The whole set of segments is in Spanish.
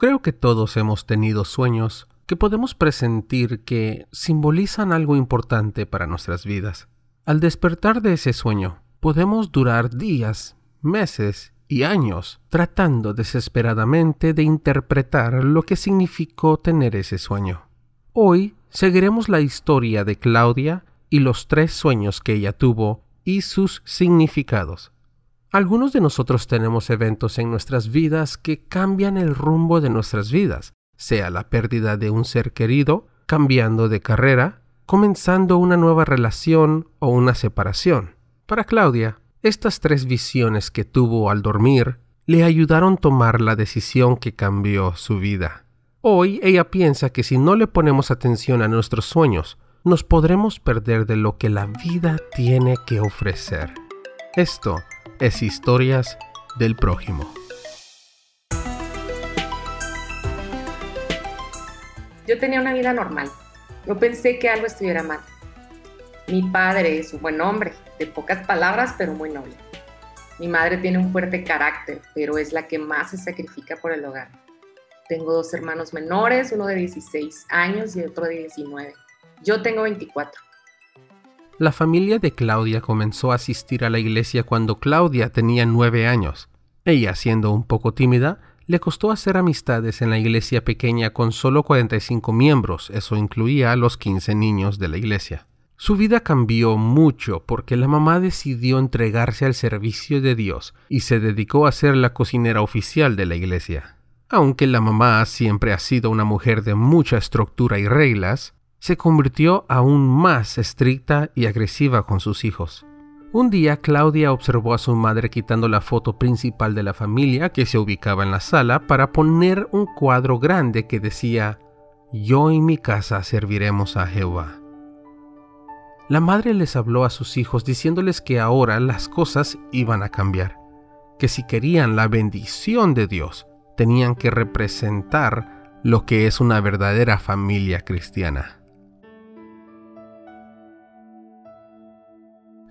Creo que todos hemos tenido sueños que podemos presentir que simbolizan algo importante para nuestras vidas. Al despertar de ese sueño, podemos durar días, meses y años tratando desesperadamente de interpretar lo que significó tener ese sueño. Hoy seguiremos la historia de Claudia y los tres sueños que ella tuvo y sus significados. Algunos de nosotros tenemos eventos en nuestras vidas que cambian el rumbo de nuestras vidas, sea la pérdida de un ser querido, cambiando de carrera, comenzando una nueva relación o una separación. Para Claudia, estas tres visiones que tuvo al dormir le ayudaron a tomar la decisión que cambió su vida. Hoy ella piensa que si no le ponemos atención a nuestros sueños, nos podremos perder de lo que la vida tiene que ofrecer. Esto es Historias del Prójimo. Yo tenía una vida normal. No pensé que algo estuviera mal. Mi padre es un buen hombre, de pocas palabras, pero muy noble. Mi madre tiene un fuerte carácter, pero es la que más se sacrifica por el hogar. Tengo dos hermanos menores, uno de 16 años y otro de 19. Yo tengo 24. La familia de Claudia comenzó a asistir a la iglesia cuando Claudia tenía nueve años. Ella, siendo un poco tímida, le costó hacer amistades en la iglesia pequeña con solo 45 miembros, eso incluía a los 15 niños de la iglesia. Su vida cambió mucho porque la mamá decidió entregarse al servicio de Dios y se dedicó a ser la cocinera oficial de la iglesia. Aunque la mamá siempre ha sido una mujer de mucha estructura y reglas, se convirtió aún más estricta y agresiva con sus hijos. Un día Claudia observó a su madre quitando la foto principal de la familia que se ubicaba en la sala para poner un cuadro grande que decía Yo y mi casa serviremos a Jehová. La madre les habló a sus hijos diciéndoles que ahora las cosas iban a cambiar, que si querían la bendición de Dios, tenían que representar lo que es una verdadera familia cristiana.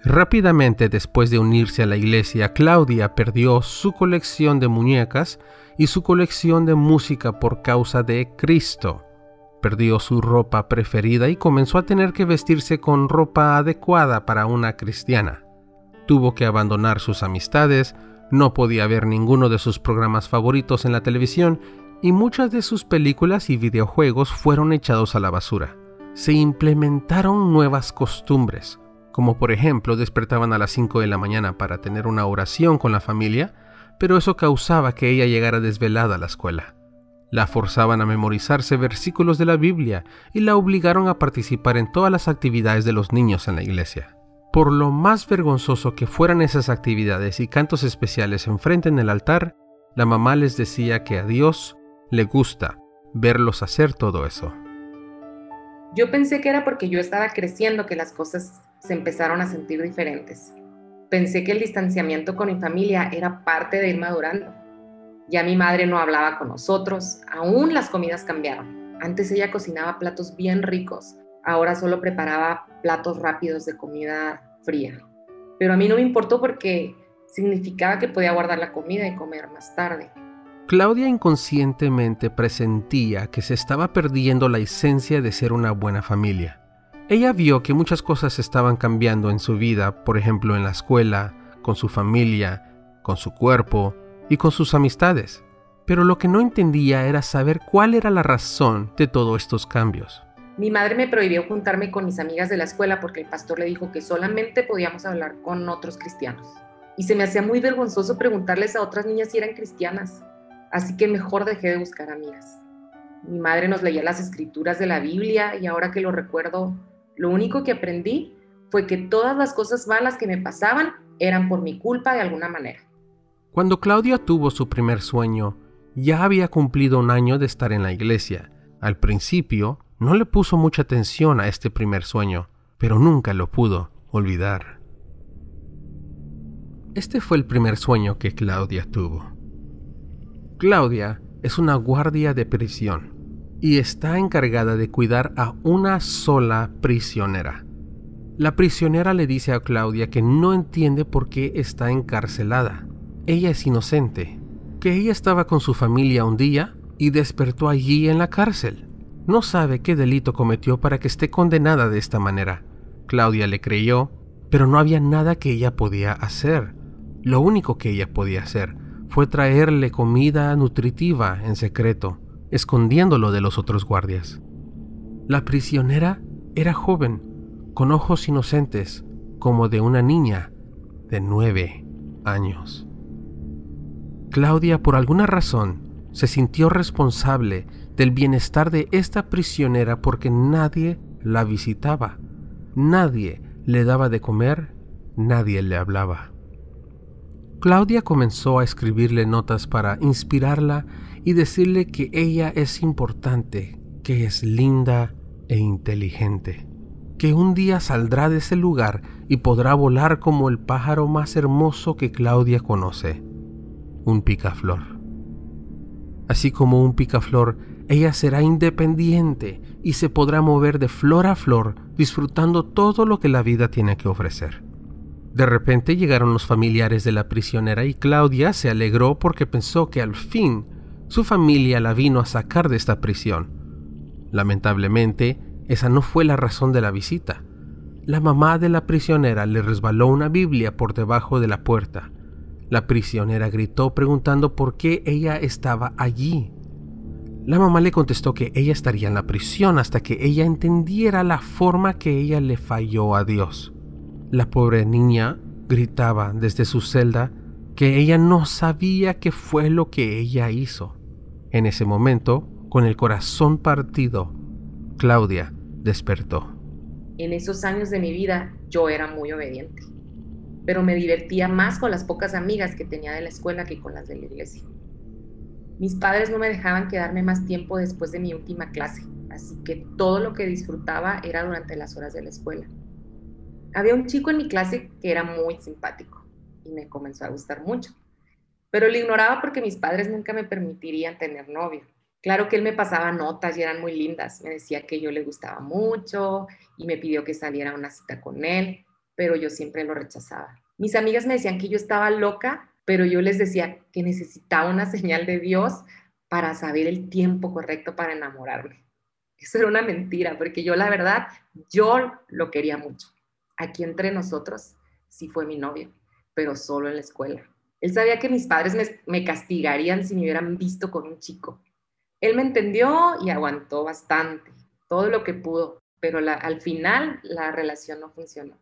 Rápidamente después de unirse a la iglesia, Claudia perdió su colección de muñecas y su colección de música por causa de Cristo. Perdió su ropa preferida y comenzó a tener que vestirse con ropa adecuada para una cristiana. Tuvo que abandonar sus amistades, no podía ver ninguno de sus programas favoritos en la televisión y muchas de sus películas y videojuegos fueron echados a la basura. Se implementaron nuevas costumbres, como por ejemplo despertaban a las 5 de la mañana para tener una oración con la familia, pero eso causaba que ella llegara desvelada a la escuela. La forzaban a memorizarse versículos de la Biblia y la obligaron a participar en todas las actividades de los niños en la iglesia. Por lo más vergonzoso que fueran esas actividades y cantos especiales enfrente en el altar, la mamá les decía que a Dios le gusta verlos hacer todo eso. Yo pensé que era porque yo estaba creciendo que las cosas se empezaron a sentir diferentes. Pensé que el distanciamiento con mi familia era parte de ir madurando. Ya mi madre no hablaba con nosotros, aún las comidas cambiaron. Antes ella cocinaba platos bien ricos, ahora solo preparaba platos rápidos de comida fría. Pero a mí no me importó porque significaba que podía guardar la comida y comer más tarde. Claudia inconscientemente presentía que se estaba perdiendo la esencia de ser una buena familia. Ella vio que muchas cosas estaban cambiando en su vida, por ejemplo en la escuela, con su familia, con su cuerpo y con sus amistades. Pero lo que no entendía era saber cuál era la razón de todos estos cambios. Mi madre me prohibió juntarme con mis amigas de la escuela porque el pastor le dijo que solamente podíamos hablar con otros cristianos. Y se me hacía muy vergonzoso preguntarles a otras niñas si eran cristianas. Así que mejor dejé de buscar amigas. Mi madre nos leía las escrituras de la Biblia y ahora que lo recuerdo, lo único que aprendí fue que todas las cosas malas que me pasaban eran por mi culpa de alguna manera. Cuando Claudia tuvo su primer sueño, ya había cumplido un año de estar en la iglesia. Al principio, no le puso mucha atención a este primer sueño, pero nunca lo pudo olvidar. Este fue el primer sueño que Claudia tuvo. Claudia es una guardia de prisión y está encargada de cuidar a una sola prisionera. La prisionera le dice a Claudia que no entiende por qué está encarcelada. Ella es inocente, que ella estaba con su familia un día, y despertó allí en la cárcel. No sabe qué delito cometió para que esté condenada de esta manera. Claudia le creyó, pero no había nada que ella podía hacer. Lo único que ella podía hacer fue traerle comida nutritiva en secreto, escondiéndolo de los otros guardias. La prisionera era joven, con ojos inocentes, como de una niña de nueve años. Claudia, por alguna razón, se sintió responsable del bienestar de esta prisionera porque nadie la visitaba, nadie le daba de comer, nadie le hablaba. Claudia comenzó a escribirle notas para inspirarla y decirle que ella es importante, que es linda e inteligente, que un día saldrá de ese lugar y podrá volar como el pájaro más hermoso que Claudia conoce, un picaflor. Así como un picaflor, ella será independiente y se podrá mover de flor a flor disfrutando todo lo que la vida tiene que ofrecer. De repente llegaron los familiares de la prisionera y Claudia se alegró porque pensó que al fin su familia la vino a sacar de esta prisión. Lamentablemente, esa no fue la razón de la visita. La mamá de la prisionera le resbaló una Biblia por debajo de la puerta la prisionera gritó preguntando por qué ella estaba allí. La mamá le contestó que ella estaría en la prisión hasta que ella entendiera la forma que ella le falló a Dios. La pobre niña gritaba desde su celda que ella no sabía qué fue lo que ella hizo. En ese momento, con el corazón partido, Claudia despertó. En esos años de mi vida yo era muy obediente pero me divertía más con las pocas amigas que tenía de la escuela que con las de la iglesia. Mis padres no me dejaban quedarme más tiempo después de mi última clase, así que todo lo que disfrutaba era durante las horas de la escuela. Había un chico en mi clase que era muy simpático y me comenzó a gustar mucho, pero lo ignoraba porque mis padres nunca me permitirían tener novio. Claro que él me pasaba notas y eran muy lindas, me decía que yo le gustaba mucho y me pidió que saliera a una cita con él, pero yo siempre lo rechazaba. Mis amigas me decían que yo estaba loca, pero yo les decía que necesitaba una señal de Dios para saber el tiempo correcto para enamorarme. Eso era una mentira, porque yo la verdad, yo lo quería mucho. Aquí entre nosotros sí fue mi novio, pero solo en la escuela. Él sabía que mis padres me, castigarían si me hubieran visto con un chico. Él me entendió y aguantó bastante, todo lo que pudo, pero al final la relación no funcionó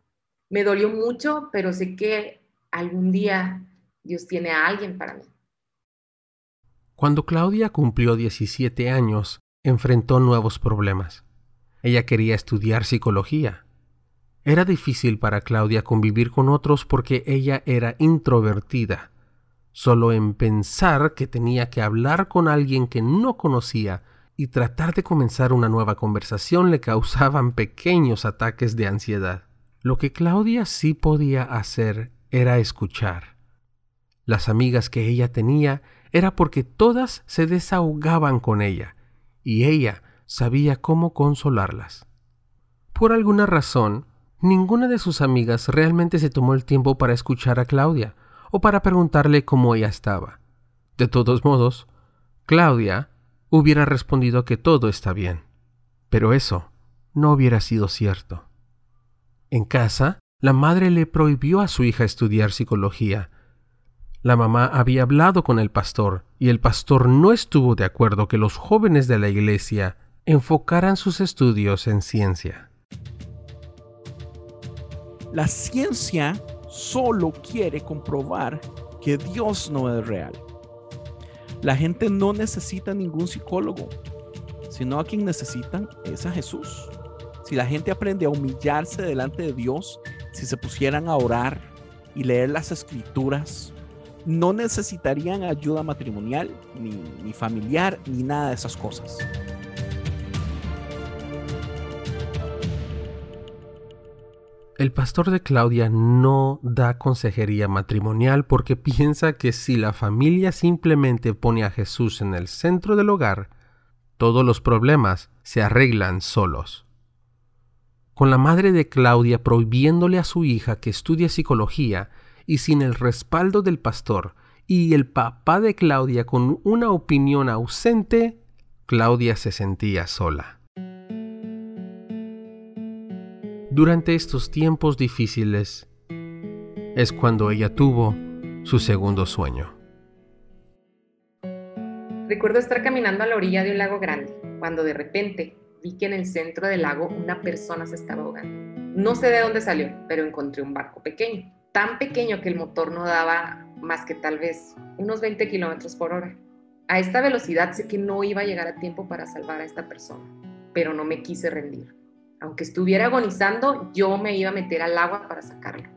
me dolió mucho, pero sé que algún día Dios tiene a alguien para mí. Cuando Claudia cumplió 17 años, enfrentó nuevos problemas. Ella quería estudiar psicología. Era difícil para Claudia convivir con otros porque ella era introvertida. Solo en pensar que tenía que hablar con alguien que no conocía y tratar de comenzar una nueva conversación le causaban pequeños ataques de ansiedad. Lo que Claudia sí podía hacer era escuchar. Las amigas que ella tenía era porque todas se desahogaban con ella, y ella sabía cómo consolarlas. Por alguna razón, ninguna de sus amigas realmente se tomó el tiempo para escuchar a Claudia o para preguntarle cómo ella estaba. De todos modos, Claudia hubiera respondido que todo está bien. Pero eso no hubiera sido cierto. En casa, la madre le prohibió a su hija estudiar psicología. La mamá había hablado con el pastor y el pastor no estuvo de acuerdo que los jóvenes de la iglesia enfocaran sus estudios en ciencia. La ciencia solo quiere comprobar que Dios no es real. La gente no necesita ningún psicólogo, sino a quien necesitan es a Jesús si la gente aprende a humillarse delante de Dios, si se pusieran a orar y leer las escrituras, no necesitarían ayuda matrimonial, ni, familiar, ni nada de esas cosas. El pastor de Claudia no da consejería matrimonial porque piensa que si la familia simplemente pone a Jesús en el centro del hogar, todos los problemas se arreglan solos con la madre de Claudia prohibiéndole a su hija que estudie psicología y sin el respaldo del pastor y el papá de Claudia con una opinión ausente, Claudia se sentía sola. Durante estos tiempos difíciles es cuando ella tuvo su segundo sueño. Recuerdo estar caminando a la orilla de un lago grande, cuando de repente vi que en el centro del lago una persona se estaba ahogando. No sé de dónde salió, pero encontré un barco pequeño, tan pequeño que el motor no daba más que tal vez unos 20 kilómetros por hora. A esta velocidad sé que no iba a llegar a tiempo para salvar a esta persona, pero no me quise rendir. Aunque estuviera agonizando, yo me iba a meter al agua para sacarlo.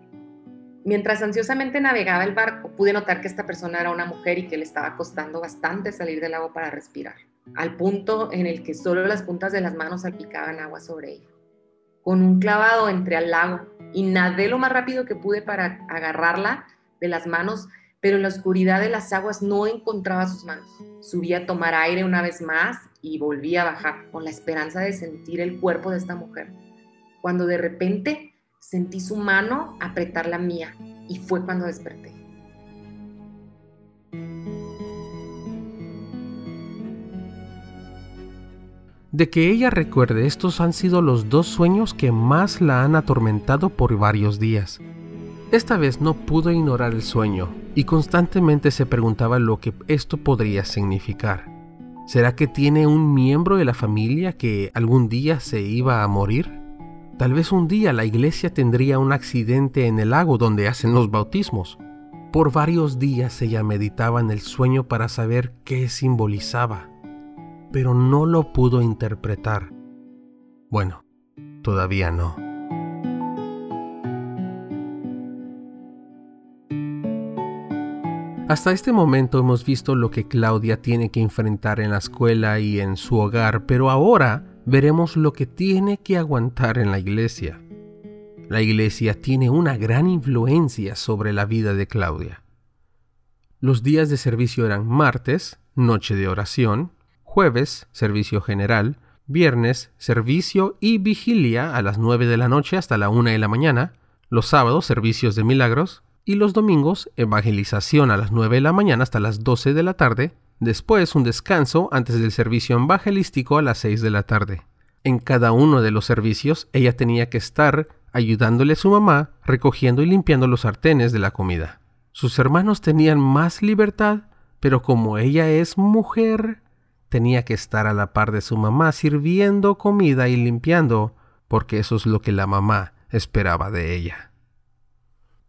Mientras ansiosamente navegaba el barco, pude notar que esta persona era una mujer y que le estaba costando bastante salir del agua para respirar, al punto en el que solo las puntas de las manos salpicaban agua sobre ella. Con un clavado entré al lago y nadé lo más rápido que pude para agarrarla de las manos, pero en la oscuridad de las aguas no encontraba sus manos. Subí a tomar aire una vez más y volví a bajar con la esperanza de sentir el cuerpo de esta mujer, cuando de repente Sentí su mano apretar la mía y fue cuando desperté. De que ella recuerde, estos han sido los dos sueños que más la han atormentado por varios días. Esta vez no pudo ignorar el sueño y constantemente se preguntaba lo que esto podría significar. ¿Será que tiene un miembro de la familia que algún día se iba a morir? Tal vez un día la iglesia tendría un accidente en el lago donde hacen los bautismos. Por varios días ella meditaba en el sueño para saber qué simbolizaba, pero no lo pudo interpretar. Bueno, todavía no. Hasta este momento hemos visto lo que Claudia tiene que enfrentar en la escuela y en su hogar, pero ahora veremos lo que tiene que aguantar en la iglesia. La iglesia tiene una gran influencia sobre la vida de Claudia. Los días de servicio eran martes, noche de oración, jueves, servicio general, viernes, servicio y vigilia a las 9 de la noche hasta la 1 de la mañana, los sábados, servicios de milagros, y los domingos, evangelización a las 9 de la mañana hasta las 12 de la tarde, Después un descanso antes del servicio evangelístico a las 6 de la tarde. En cada uno de los servicios ella tenía que estar ayudándole a su mamá recogiendo y limpiando los sartenes de la comida. Sus hermanos tenían más libertad, pero como ella es mujer, tenía que estar a la par de su mamá sirviendo comida y limpiando, porque eso es lo que la mamá esperaba de ella.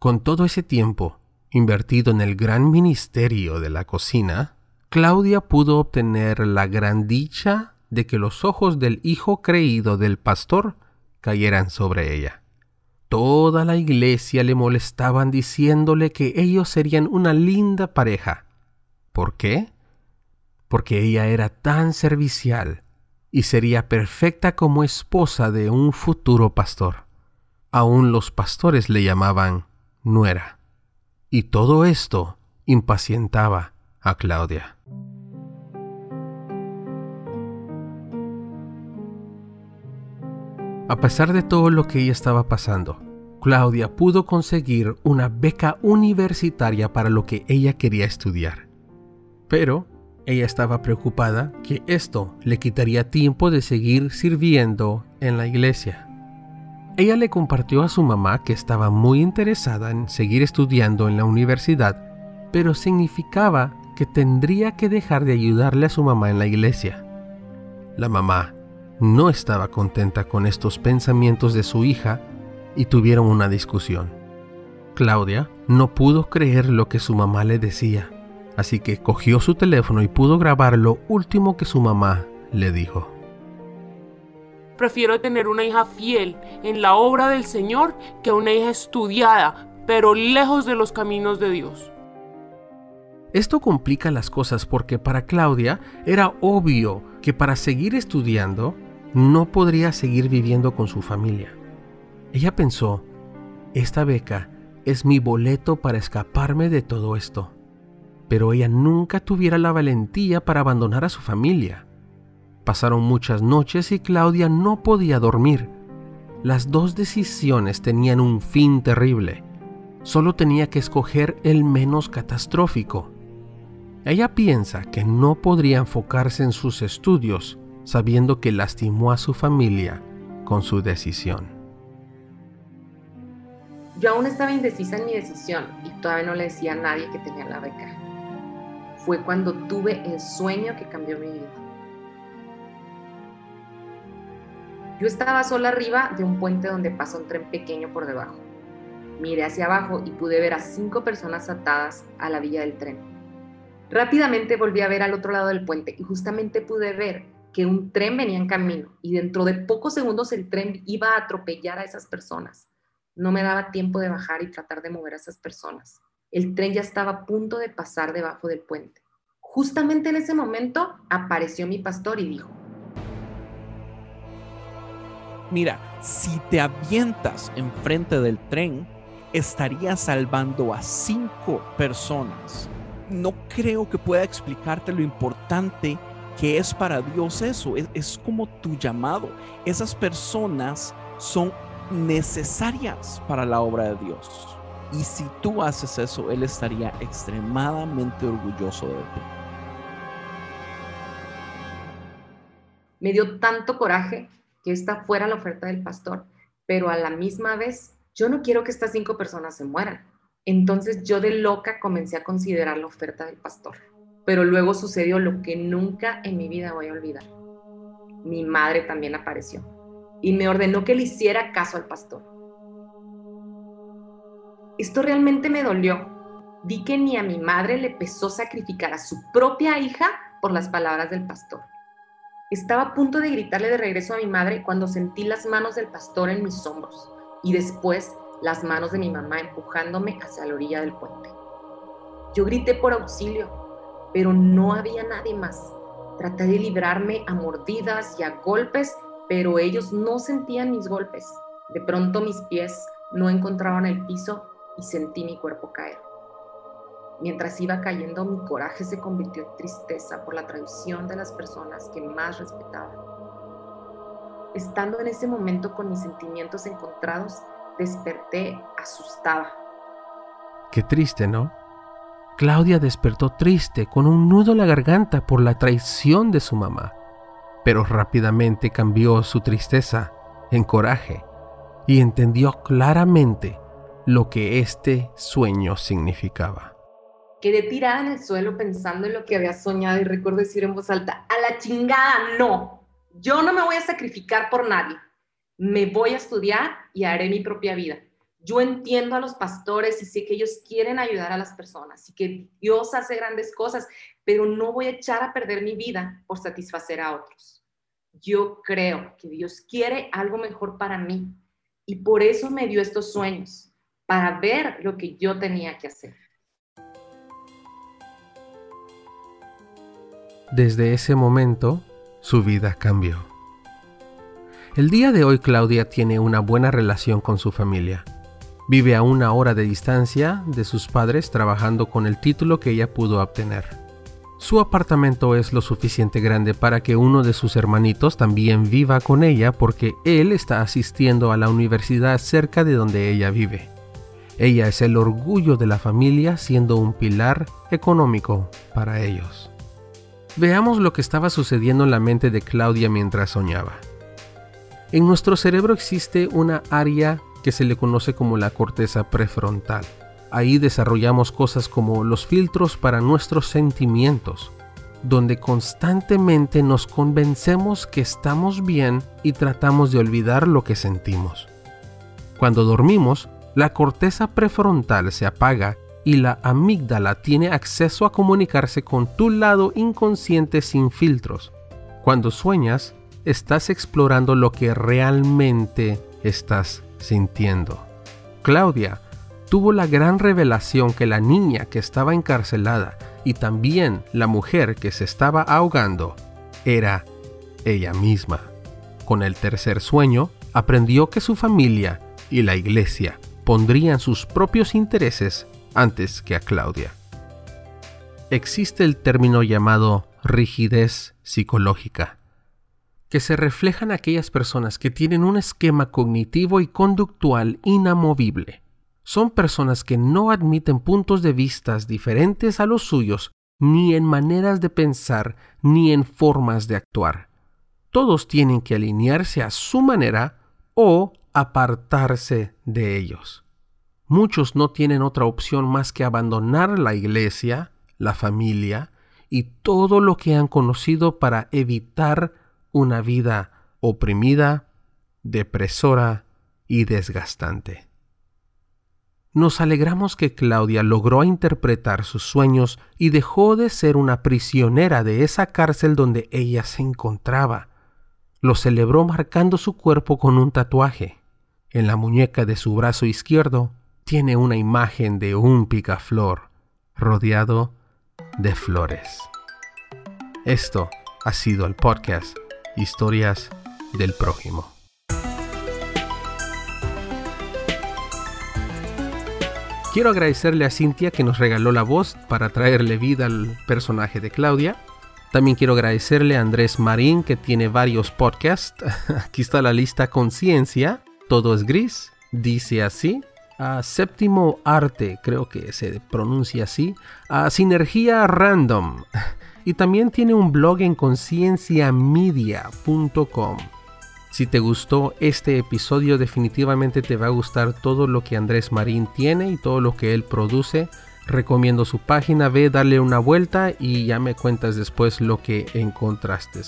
Con todo ese tiempo invertido en el gran ministerio de la cocina, Claudia pudo obtener la gran dicha de que los ojos del hijo creído del pastor cayeran sobre ella. Toda la iglesia le molestaban diciéndole que ellos serían una linda pareja. ¿Por qué? Porque ella era tan servicial y sería perfecta como esposa de un futuro pastor. Aún los pastores le llamaban nuera. Y todo esto impacientaba a Claudia. A pesar de todo lo que ella estaba pasando, Claudia pudo conseguir una beca universitaria para lo que ella quería estudiar. Pero ella estaba preocupada que esto le quitaría tiempo de seguir sirviendo en la iglesia. Ella le compartió a su mamá que estaba muy interesada en seguir estudiando en la universidad, pero significaba que tendría que dejar de ayudarle a su mamá en la iglesia. La mamá no estaba contenta con estos pensamientos de su hija y tuvieron una discusión. Claudia no pudo creer lo que su mamá le decía, así que cogió su teléfono y pudo grabar lo último que su mamá le dijo. Prefiero tener una hija fiel en la obra del Señor que una hija estudiada, pero lejos de los caminos de Dios. Esto complica las cosas porque para Claudia era obvio que para seguir estudiando no podría seguir viviendo con su familia. Ella pensó, esta beca es mi boleto para escaparme de todo esto. Pero ella nunca tuviera la valentía para abandonar a su familia. Pasaron muchas noches y Claudia no podía dormir. Las dos decisiones tenían un fin terrible. Solo tenía que escoger el menos catastrófico Ella piensa que no podría enfocarse en sus estudios sabiendo que lastimó a su familia con su decisión. Yo aún estaba indecisa en mi decisión y todavía no le decía a nadie que tenía la beca. Fue cuando tuve el sueño que cambió mi vida. Yo estaba sola arriba de un puente donde pasa un tren pequeño por debajo. Miré hacia abajo y pude ver a cinco personas atadas a la villa del tren. Rápidamente volví a ver al otro lado del puente y justamente pude ver que un tren venía en camino y dentro de pocos segundos el tren iba a atropellar a esas personas. No me daba tiempo de bajar y tratar de mover a esas personas. El tren ya estaba a punto de pasar debajo del puente. Justamente en ese momento apareció mi pastor y dijo, Mira, si te avientas enfrente del tren, estarías salvando a cinco personas. No creo que pueda explicarte lo importante que es para Dios eso, es, como tu llamado. Esas personas son necesarias para la obra de Dios. Y si tú haces eso, Él estaría extremadamente orgulloso de ti. Me dio tanto coraje que esta fuera la oferta del pastor, pero a la misma vez, yo no quiero que estas cinco personas se mueran. Entonces yo de loca comencé a considerar la oferta del pastor. Pero luego sucedió lo que nunca en mi vida voy a olvidar. Mi madre también apareció y me ordenó que le hiciera caso al pastor. Esto realmente me dolió. Vi que ni a mi madre le pesó sacrificar a su propia hija por las palabras del pastor. Estaba a punto de gritarle de regreso a mi madre cuando sentí las manos del pastor en mis hombros y después las manos de mi mamá empujándome hacia la orilla del puente. Yo grité por auxilio, pero no había nadie más. Traté de librarme a mordidas y a golpes, pero ellos no sentían mis golpes. De pronto mis pies no encontraban el piso y sentí mi cuerpo caer. Mientras iba cayendo, mi coraje se convirtió en tristeza por la traición de las personas que más respetaba. Estando en ese momento con mis sentimientos encontrados, desperté asustada. Qué triste, ¿no? Claudia despertó triste, con un nudo en la garganta por la traición de su mamá, pero rápidamente cambió su tristeza en coraje y entendió claramente lo que este sueño significaba. Quedé tirada en el suelo pensando en lo que había soñado y recuerdo decir en voz alta, a la chingada, no, yo no me voy a sacrificar por nadie, me voy a estudiar y haré mi propia vida yo entiendo a los pastores y sé que ellos quieren ayudar a las personas y que Dios hace grandes cosas, pero no voy a echar a perder mi vida por satisfacer a otros. Yo creo que Dios quiere algo mejor para mí y por eso me dio estos sueños, para ver lo que yo tenía que hacer. Desde ese momento, su vida cambió. El día de hoy Claudia tiene una buena relación con su familia Vive a una hora de distancia de sus padres trabajando con el título que ella pudo obtener. Su apartamento es lo suficiente grande para que uno de sus hermanitos también viva con ella porque él está asistiendo a la universidad cerca de donde ella vive. Ella es el orgullo de la familia siendo un pilar económico para ellos. Veamos lo que estaba sucediendo en la mente de Claudia mientras soñaba. En nuestro cerebro existe una área que se le conoce como la corteza prefrontal. Ahí desarrollamos cosas como los filtros para nuestros sentimientos, donde constantemente nos convencemos que estamos bien y tratamos de olvidar lo que sentimos. Cuando dormimos, la corteza prefrontal se apaga y la amígdala tiene acceso a comunicarse con tu lado inconsciente sin filtros. Cuando sueñas, estás explorando lo que realmente estás sintiendo. Claudia tuvo la gran revelación que la niña que estaba encarcelada y también la mujer que se estaba ahogando era ella misma. Con el tercer sueño, aprendió que su familia y la iglesia pondrían sus propios intereses antes que a Claudia. Existe el término llamado rigidez psicológica que se reflejan aquellas personas que tienen un esquema cognitivo y conductual inamovible. Son personas que no admiten puntos de vista diferentes a los suyos ni en maneras de pensar, ni en formas de actuar. Todos tienen que alinearse a su manera o apartarse de ellos. Muchos no tienen otra opción más que abandonar la iglesia, la familia y todo lo que han conocido para evitar una vida oprimida, depresora y desgastante. Nos alegramos que Claudia logró interpretar sus sueños y dejó de ser una prisionera de esa cárcel donde ella se encontraba. Lo celebró marcando su cuerpo con un tatuaje. En la muñeca de su brazo izquierdo tiene una imagen de un picaflor rodeado de flores. Esto ha sido el podcast Historias del Prójimo. Quiero agradecerle a Cintia que nos regaló la voz para traerle vida al personaje de Claudia. También quiero agradecerle a Andrés Marín que tiene varios podcasts. Aquí está la lista Conciencia, Todo es Gris, dice así. A Séptimo Arte, creo que se pronuncia así. A Sinergia Random. Y también tiene un blog en concienciamedia.com. Si te gustó este episodio, definitivamente te va a gustar todo lo que Andrés Marín tiene y todo lo que él produce. Recomiendo su página, ve, darle una vuelta y ya me cuentas después lo que encontraste.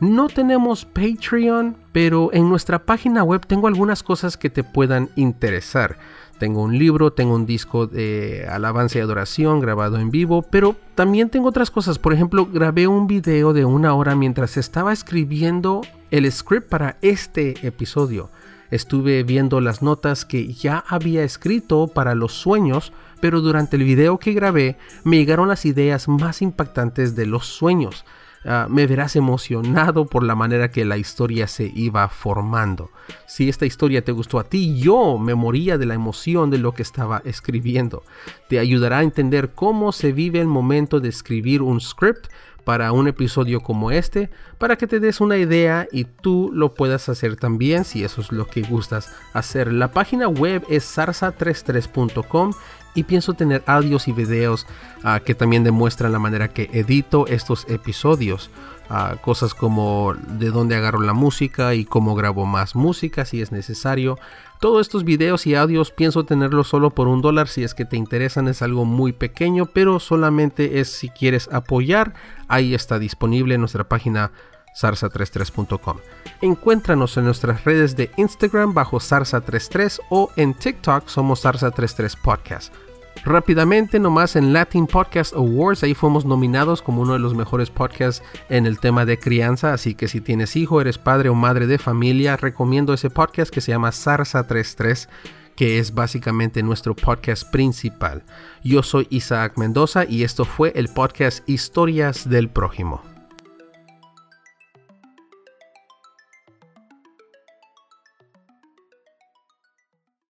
No tenemos Patreon, pero en nuestra página web tengo algunas cosas que te puedan interesar. Tengo un libro, tengo un disco de alabanza y adoración grabado en vivo, pero también tengo otras cosas. Por ejemplo, grabé un video de una hora mientras estaba escribiendo el script para este episodio. Estuve viendo las notas que ya había escrito para los sueños, pero durante el video que grabé me llegaron las ideas más impactantes de los sueños. Ah, me verás emocionado por la manera que la historia se iba formando. Si esta historia te gustó a ti, yo me moría de la emoción de lo que estaba escribiendo. Te ayudará a entender cómo se vive el momento de escribir un script para un episodio como este, para que te des una idea y tú lo puedas hacer también si eso es lo que gustas hacer. La página web es sarsa33.com y pienso tener audios y videos ah, que también demuestran la manera que edito estos episodios. Ah, cosas como de dónde agarro la música y cómo grabo más música si es necesario. Todos estos videos y audios pienso tenerlos solo por un dólar si es que te interesan. Es algo muy pequeño, pero solamente es si quieres apoyar. Ahí está disponible en nuestra página sarsa33.com. Encuéntranos en nuestras redes de Instagram bajo sarsa33 o en TikTok somos sarsa33 podcast. Rápidamente, nomás en Latin Podcast Awards, ahí fuimos nominados como uno de los mejores podcasts en el tema de crianza, así que si tienes hijo, eres padre o madre de familia, recomiendo ese podcast que se llama Sarsa 33 que es básicamente nuestro podcast principal. Yo soy Isaac Mendoza y esto fue el podcast Historias del Prójimo.